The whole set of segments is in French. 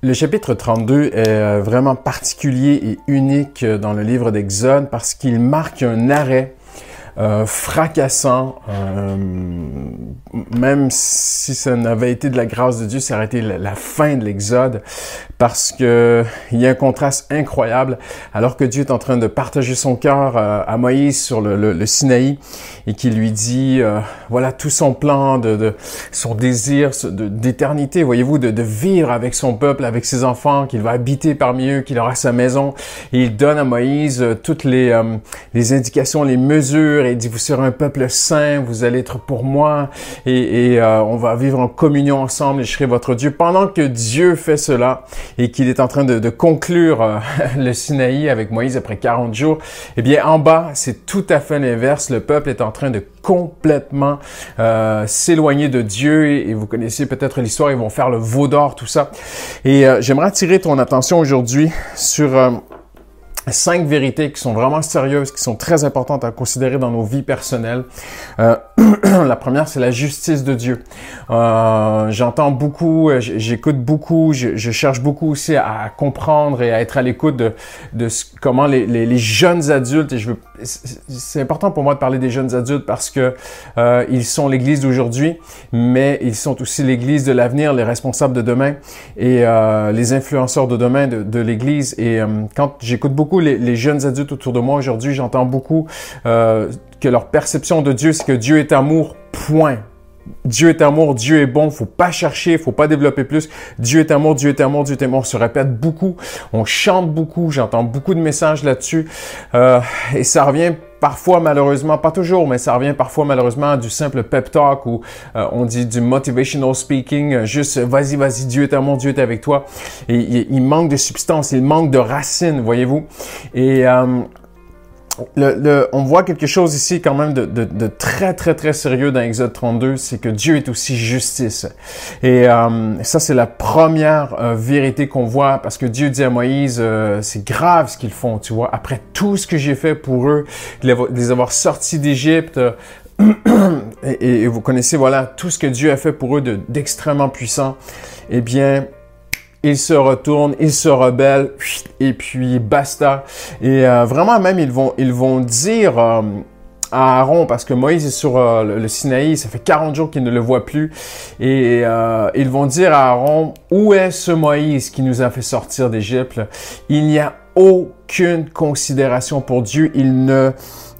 Le chapitre 32 est euh, vraiment particulier et unique dans le livre d'Exode parce qu'il marque un arrêt euh, fracassant, euh, même si ça n'avait été de la grâce de Dieu, ça aurait été la, fin de l'Exode, parce que il y a un contraste incroyable, alors que Dieu est en train de partager son cœur euh, à Moïse sur le, le, Sinaï, et qui lui dit, voilà tout son plan, de, de son désir d'éternité, voyez-vous, de, de, vivre avec son peuple, avec ses enfants, qu'il va habiter parmi eux, qu'il aura sa maison, et il donne à Moïse toutes les, les indications, les mesures, il dit, vous serez un peuple saint, vous allez être pour moi, et, euh, on va vivre en communion ensemble, et je serai votre Dieu. Pendant que Dieu fait cela, et qu'il est en train de, conclure euh, le Sinaï avec Moïse après 40 jours, eh bien, en bas, c'est tout à fait l'inverse. Le peuple est en train de complètement euh, s'éloigner de Dieu, et, vous connaissez peut-être l'histoire, ils vont faire le veau d'or, tout ça. Et j'aimerais attirer ton attention aujourd'hui sur cinq vérités qui sont vraiment sérieuses, qui sont très importantes à considérer dans nos vies personnelles. La première, c'est la justice de Dieu. Euh, J'entends beaucoup, j'écoute beaucoup, je, cherche beaucoup aussi à, comprendre et à être à l'écoute de, comment les, les, les, jeunes adultes, et je veux, c'est important pour moi de parler des jeunes adultes parce que euh, ils sont l'Église d'aujourd'hui, mais ils sont aussi l'Église de l'avenir, les responsables de demain et euh, les influenceurs de demain de, l'Église. Et euh, quand j'écoute beaucoup les, jeunes adultes autour de moi aujourd'hui, j'entends beaucoup que leur perception de Dieu, c'est que Dieu est amour, point. Dieu est amour, Dieu est bon, faut pas chercher, faut pas développer plus. Dieu est amour, Dieu est amour, Dieu est amour. On se répète beaucoup, on chante beaucoup, j'entends beaucoup de messages là-dessus. Euh, et ça revient parfois malheureusement, pas toujours, mais ça revient parfois malheureusement du simple pep talk ou euh, on dit du motivational speaking, juste vas-y, vas-y, Dieu est amour, Dieu est avec toi. Et il, manque de substance, il manque de racines, voyez-vous. Et euh, le, on voit quelque chose ici quand même de, de, de, très très très sérieux dans Exode 32, c'est que Dieu est aussi justice. Et euh, ça c'est la première euh, vérité qu'on voit parce que Dieu dit à Moïse, euh, c'est grave ce qu'ils font, tu vois. Après tout ce que j'ai fait pour eux, les avoir sortis d'Égypte, et, et, vous connaissez voilà tout ce que Dieu a fait pour eux d'extrêmement puissant. Eh bien, ils se retournent, ils se rebellent, et puis basta. Et euh, vraiment même, ils vont, ils vont dire euh, à Aaron, parce que Moïse est sur euh, le, le, Sinaï, ça fait 40 jours qu'il ne le voit plus, et ils vont dire à Aaron, où est ce Moïse qui nous a fait sortir d'Égypte? Il n'y a aucune considération pour Dieu, il ne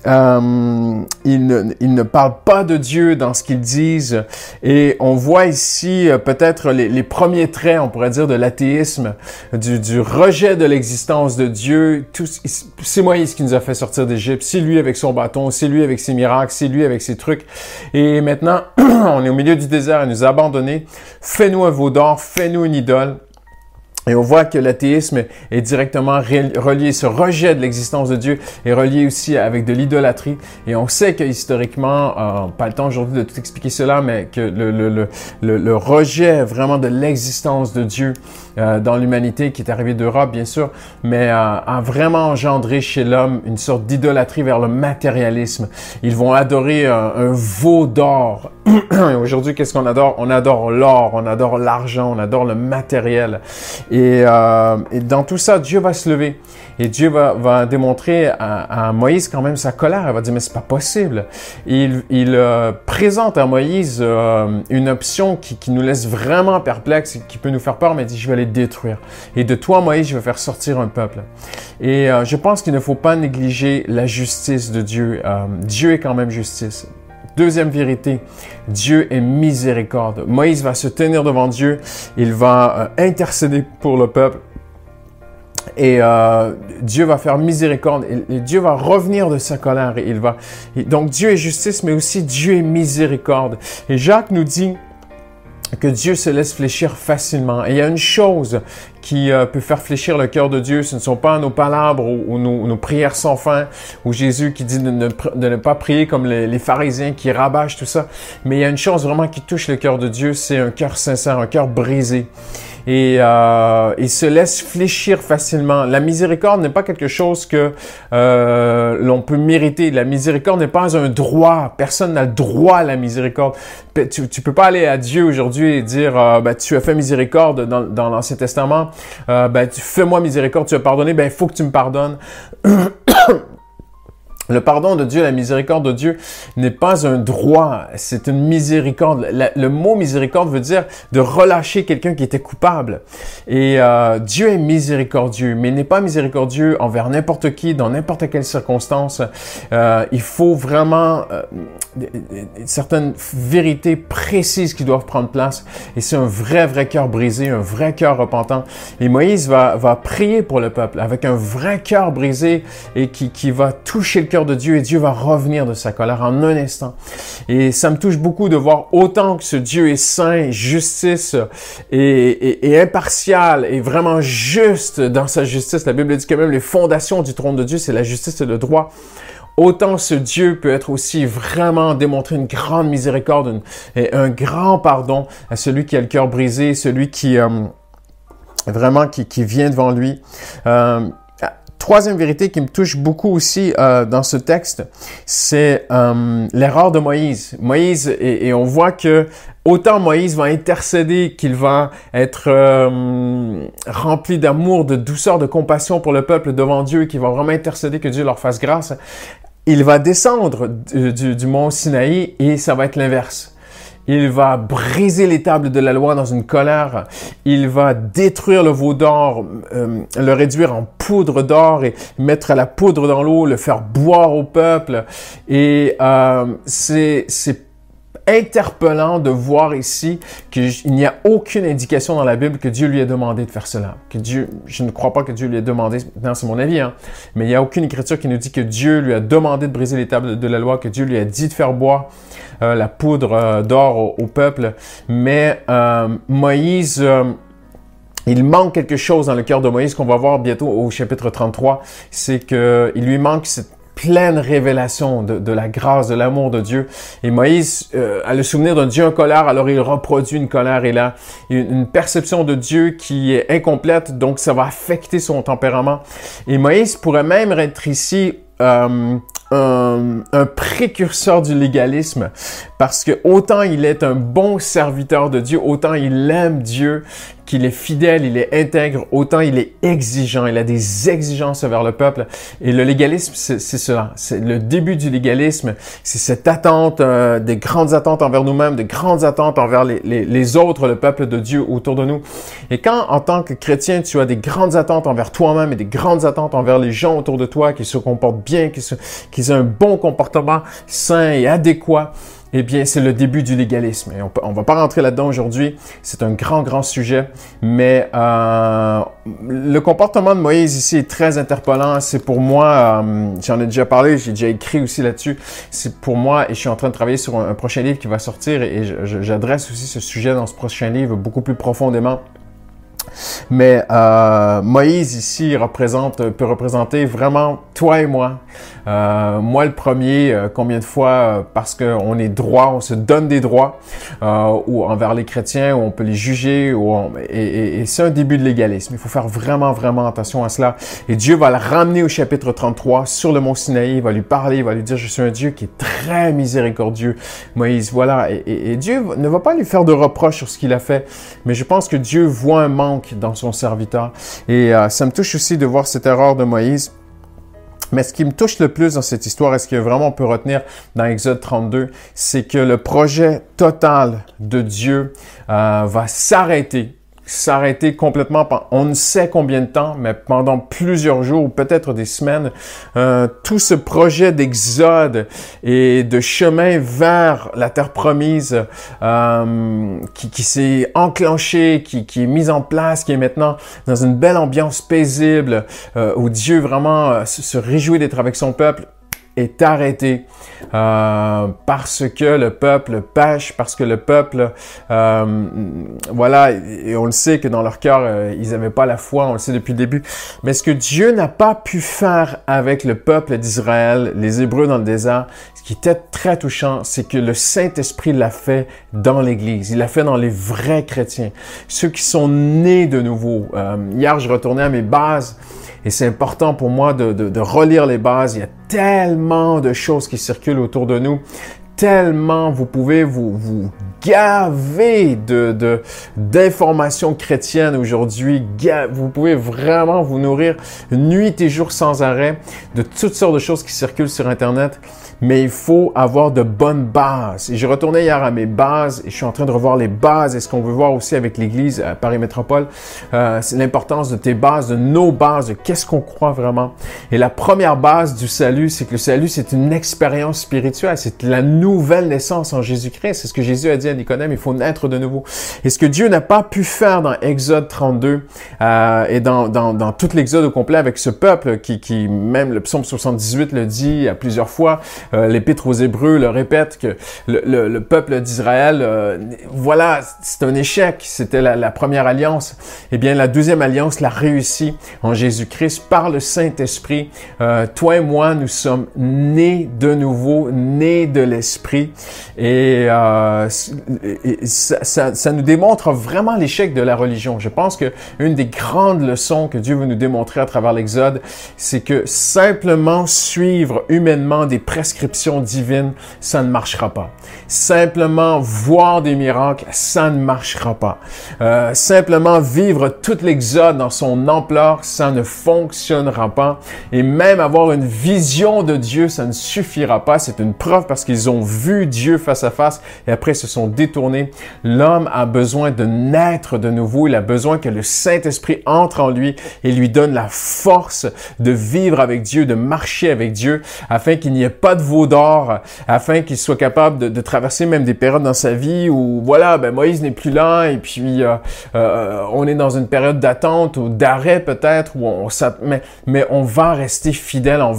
euh, ils, ne, ils, ne, parlent pas de Dieu dans ce qu'ils disent. Et on voit ici euh, peut-être les, premiers traits, on pourrait dire, de l'athéisme, du, du, rejet de l'existence de Dieu. C'est Moïse qui nous a fait sortir d'Égypte. C'est lui avec son bâton, c'est lui avec ses miracles, c'est lui avec ses trucs. Et maintenant, on est au milieu du désert, il nous a abandonnés. Fais-nous un veau d'or, fais-nous une idole. Et on voit que l'athéisme est directement relié, ce rejet de l'existence de Dieu est relié aussi avec de l'idolâtrie. Et on sait que historiquement, euh, pas le temps aujourd'hui de tout expliquer cela, mais que le, le, le, le rejet vraiment de l'existence de Dieu euh, dans l'humanité qui est arrivé d'Europe, bien sûr, mais euh, a vraiment engendré chez l'homme une sorte d'idolâtrie vers le matérialisme. Ils vont adorer un, veau d'or. Aujourd'hui, qu'est-ce qu'on adore? On adore l'or, on adore l'argent, on adore le matériel. Et euh, et, dans tout ça, Dieu va se lever. Et Dieu va, va démontrer à, Moïse quand même sa colère. Il va dire, mais c'est pas possible. il, il euh, présente à Moïse euh, une option qui, qui, nous laisse vraiment perplexes et qui peut nous faire peur, mais il dit, je vais les détruire. Et de toi, Moïse, je vais faire sortir un peuple. Et je pense qu'il ne faut pas négliger la justice de Dieu. Dieu est quand même justice. Deuxième vérité, Dieu est miséricorde. Moïse va se tenir devant Dieu, il va euh, intercéder pour le peuple. Et euh, Dieu va faire miséricorde et, Dieu va revenir de sa colère. Il va, donc Dieu est justice, mais aussi Dieu est miséricorde. Et Jacques nous dit que Dieu se laisse fléchir facilement. Et il y a une chose qui euh, peut faire fléchir le cœur de Dieu, ce ne sont pas nos palabres ou, nos, prières sans fin, ou Jésus qui dit de ne, pas prier comme les, pharisiens qui rabâchent tout ça, mais il y a une chose vraiment qui touche le cœur de Dieu, c'est un cœur sincère, un cœur brisé. Et euh, se laisse fléchir facilement. La miséricorde n'est pas quelque chose que euh, l'on peut mériter. La miséricorde n'est pas un droit. Personne n'a le droit à la miséricorde. Tu, tu peux pas aller à Dieu aujourd'hui et dire euh, ben, tu as fait miséricorde dans, dans l'Ancien Testament. Euh, ben, fais-moi miséricorde, tu as pardonné, ben il faut que tu me pardonnes. Le pardon de Dieu, la miséricorde de Dieu n'est pas un droit, c'est une miséricorde. le mot miséricorde veut dire de relâcher quelqu'un qui était coupable. Et euh, Dieu est miséricordieux, mais il n'est pas miséricordieux envers n'importe qui, dans n'importe quelle circonstance. Euh, il faut vraiment euh, certaines vérités précises qui doivent prendre place. Et c'est un vrai, vrai cœur brisé, un vrai cœur repentant. Et Moïse va, va prier pour le peuple avec un vrai cœur brisé et qui, qui va toucher le cœur de Dieu et Dieu va revenir de sa colère en un instant. Et ça me touche beaucoup de voir autant que ce Dieu est saint, justice et, impartial et vraiment juste dans sa justice. La Bible dit que même les fondations du trône de Dieu, c'est la justice et le droit. Autant ce Dieu peut être aussi vraiment démontrer une grande miséricorde et un grand pardon à celui qui a le cœur brisé, celui qui euh, vraiment qui, qui, vient devant lui. Euh, troisième vérité qui me touche beaucoup aussi euh, dans ce texte, c'est euh, l'erreur de Moïse. Moïse, et, on voit que autant Moïse va intercéder qu'il va être euh, rempli d'amour, de douceur, de compassion pour le peuple devant Dieu, qu'il va vraiment intercéder que Dieu leur fasse grâce, il va descendre du, du mont Sinaï et ça va être l'inverse. Il va briser les tables de la loi dans une colère. Il va détruire le veau d'or, euh, le réduire en poudre d'or et mettre la poudre dans l'eau, le faire boire au peuple. Et euh, c'est interpellant de voir ici qu'il n'y a aucune indication dans la Bible que Dieu lui ait demandé de faire cela. Que Dieu, je ne crois pas que Dieu lui ait demandé, non, c'est mon avis, hein, mais il n'y a aucune écriture qui nous dit que Dieu lui a demandé de briser les tables de la loi, que Dieu lui a dit de faire boire euh, la poudre euh, d'or au, peuple. Mais euh, Moïse il manque quelque chose dans le cœur de Moïse qu'on va voir bientôt au chapitre 33, c'est qu'il lui manque cette pleine révélation de, la grâce, de l'amour de Dieu. Et Moïse euh, a le souvenir d'un Dieu en colère, alors il reproduit une colère. Et là, une, perception de Dieu qui est incomplète, donc ça va affecter son tempérament. Et Moïse pourrait même être ici euh, un, un, précurseur du légalisme parce que autant il est un bon serviteur de Dieu, autant il aime Dieu, qu'il est fidèle, il est intègre, autant il est exigeant, il a des exigences vers le peuple. Et le légalisme, c'est cela. C'est le début du légalisme. C'est cette attente, euh, des grandes attentes envers nous-mêmes, des grandes attentes envers les, les, autres, le peuple de Dieu autour de nous. Et quand, en tant que chrétien, tu as des grandes attentes envers toi-même et des grandes attentes envers les gens autour de toi qui se comportent bien, qui, se, ont un bon comportement sain et adéquat, eh bien, c'est le début du légalisme. On ne va pas rentrer là-dedans aujourd'hui. C'est un grand, grand sujet. Mais euh, le comportement de Moïse ici est très interpellant. C'est pour moi, euh, j'en ai déjà parlé, j'ai déjà écrit aussi là-dessus. C'est pour moi, et je suis en train de travailler sur un, prochain livre qui va sortir, et j'adresse aussi ce sujet dans ce prochain livre beaucoup plus profondément. Mais euh, Moïse ici représente, peut représenter vraiment toi et moi. Euh, moi le premier, euh, combien de fois euh, parce qu'on est droit, on se donne des droits euh, ou envers les chrétiens, où on peut les juger, ou et, et, et c'est un début de légalisme. Il faut faire vraiment vraiment attention à cela. Et Dieu va le ramener au chapitre 33 sur le mont Sinaï. Il va lui parler, il va lui dire je suis un Dieu qui est très miséricordieux. Moïse, voilà. Et, et Dieu ne va pas lui faire de reproches sur ce qu'il a fait, mais je pense que Dieu voit un manque dans son serviteur. Et euh, ça me touche aussi de voir cette erreur de Moïse. Mais ce qui me touche le plus dans cette histoire, et ce que vraiment on peut retenir dans Exode 32, c'est que le projet total de Dieu euh, va s'arrêter s'arrêter complètement on ne sait combien de temps, mais pendant plusieurs jours ou peut-être des semaines, euh, tout ce projet d'exode et de chemin vers la terre promise euh, qui, qui s'est enclenché, qui, qui est mis en place, qui est maintenant dans une belle ambiance paisible, euh, où Dieu vraiment se réjouit d'être avec son peuple, est arrêté euh, parce que le peuple pêche, parce que le peuple, euh, voilà, et on le sait que dans leur cœur, euh, ils n'avaient pas la foi, on le sait depuis le début. Mais ce que Dieu n'a pas pu faire avec le peuple d'Israël, les Hébreux dans le désert, ce qui était très touchant, c'est que le Saint-Esprit l'a fait dans l'Église. Il l'a fait dans les vrais chrétiens, ceux qui sont nés de nouveau. hier, je retournais à mes bases. Et c'est important pour moi de, de, de, relire les bases. Il y a tellement de choses qui circulent autour de nous. Tellement vous pouvez vous, vous gaver de, d'informations chrétiennes aujourd'hui. Vous pouvez vraiment vous nourrir nuit et jour sans arrêt de toutes sortes de choses qui circulent sur Internet mais il faut avoir de bonnes bases. Et j'ai retourné hier à mes bases et je suis en train de revoir les bases et ce qu'on veut voir aussi avec l'Église à Paris Métropole, euh, c'est l'importance de tes bases, de nos bases, de qu'est-ce qu'on croit vraiment. Et la première base du salut, c'est que le salut, c'est une expérience spirituelle, c'est la nouvelle naissance en Jésus-Christ. C'est ce que Jésus a dit à Nicodème, il faut naître de nouveau. Et ce que Dieu n'a pas pu faire dans Exode 32 euh, et dans, dans, dans tout l'Exode au complet avec ce peuple qui, qui, même le psaume 78 le dit à plusieurs fois, euh, L'Épître aux Hébreux le répète que le, peuple d'Israël, euh, voilà, c'est un échec. C'était la, première alliance. Eh bien, la deuxième alliance l'a réussi en Jésus-Christ par le Saint-Esprit. Euh, toi et moi, nous sommes nés de nouveau, nés de l'Esprit. Et, euh, ça, ça, nous démontre vraiment l'échec de la religion. Je pense que une des grandes leçons que Dieu veut nous démontrer à travers l'Exode, c'est que simplement suivre humainement des prescriptions divine, ça ne marchera pas. Simplement voir des miracles, ça ne marchera pas. Euh, simplement vivre toute l'exode dans son ampleur, ça ne fonctionnera pas. Et même avoir une vision de Dieu, ça ne suffira pas. C'est une preuve parce qu'ils ont vu Dieu face à face et après se sont détournés. L'homme a besoin de naître de nouveau. Il a besoin que le Saint-Esprit entre en lui et lui donne la force de vivre avec Dieu, de marcher avec Dieu, afin qu'il n'y ait pas de veau d'or afin qu'il soit capable de, traverser même des périodes dans sa vie où voilà, ben Moïse n'est plus là et puis euh, euh, on est dans une période d'attente ou d'arrêt peut-être où on, mais, mais on va rester fidèle en,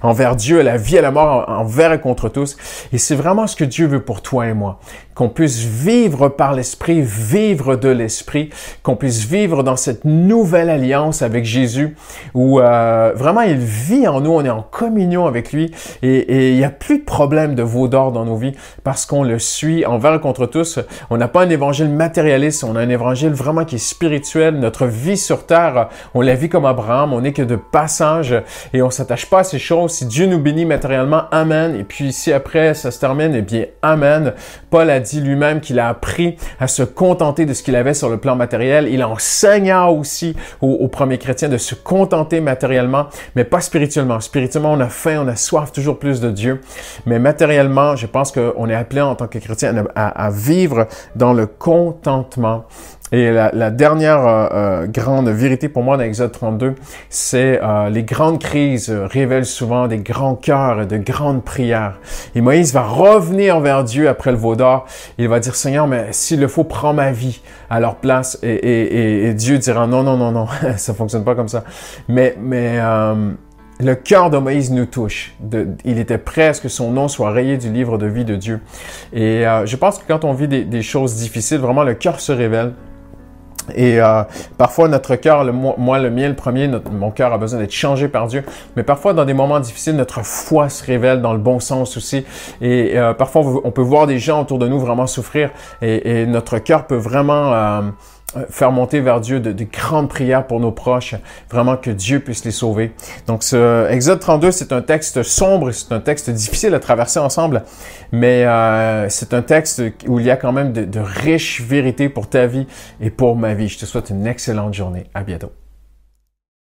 envers Dieu, à la vie, à la mort, envers et contre tous. Et c'est vraiment ce que Dieu veut pour toi et moi qu'on puisse vivre par l'Esprit, vivre de l'Esprit, qu'on puisse vivre dans cette nouvelle alliance avec Jésus, où euh, vraiment il vit en nous, on est en communion avec lui, et, il n'y a plus de problème de veau d'or dans nos vies parce qu'on le suit envers et contre tous. On n'a pas un évangile matérialiste, on a un évangile vraiment qui est spirituel. Notre vie sur terre, on la vit comme Abraham, on n'est que de passage et on s'attache pas à ces choses. Si Dieu nous bénit matériellement, Amen. Et puis si après ça se termine, eh bien Amen. Paul a dit lui-même qu'il a appris à se contenter de ce qu'il avait sur le plan matériel. Il enseigna aussi aux, premiers chrétiens de se contenter matériellement, mais pas spirituellement. Spirituellement, on a faim, on a soif toujours plus de Dieu. Mais matériellement, je pense qu'on est appelé en tant que chrétien à vivre dans le contentement. Et la, dernière euh, euh, grande vérité pour moi dans Exode 32, c'est euh, les grandes crises révèlent souvent des grands cœurs et de grandes prières. Et Moïse va revenir vers Dieu après le veau d'or. Il va dire, Seigneur, mais s'il le faut, prends ma vie à leur place. Et, et, et, Dieu dira, non, non, non, non, ça fonctionne pas comme ça. Mais, mais le cœur de Moïse nous touche. il était prêt à ce que son nom soit rayé du livre de vie de Dieu. Et je pense que quand on vit des, des choses difficiles, vraiment le cœur se révèle. Et euh, parfois, notre cœur, moi, le mien, le premier, mon cœur a besoin d'être changé par Dieu. Mais parfois, dans des moments difficiles, notre foi se révèle dans le bon sens aussi. Et euh, parfois, on peut voir des gens autour de nous vraiment souffrir. Et, notre cœur peut vraiment... Euh, faire monter vers Dieu de, grandes prières pour nos proches, vraiment que Dieu puisse les sauver. Donc, ce Exode 32, c'est un texte sombre, c'est un texte difficile à traverser ensemble, mais euh, c'est un texte où il y a quand même de riches vérités pour ta vie et pour ma vie. Je te souhaite une excellente journée. À bientôt.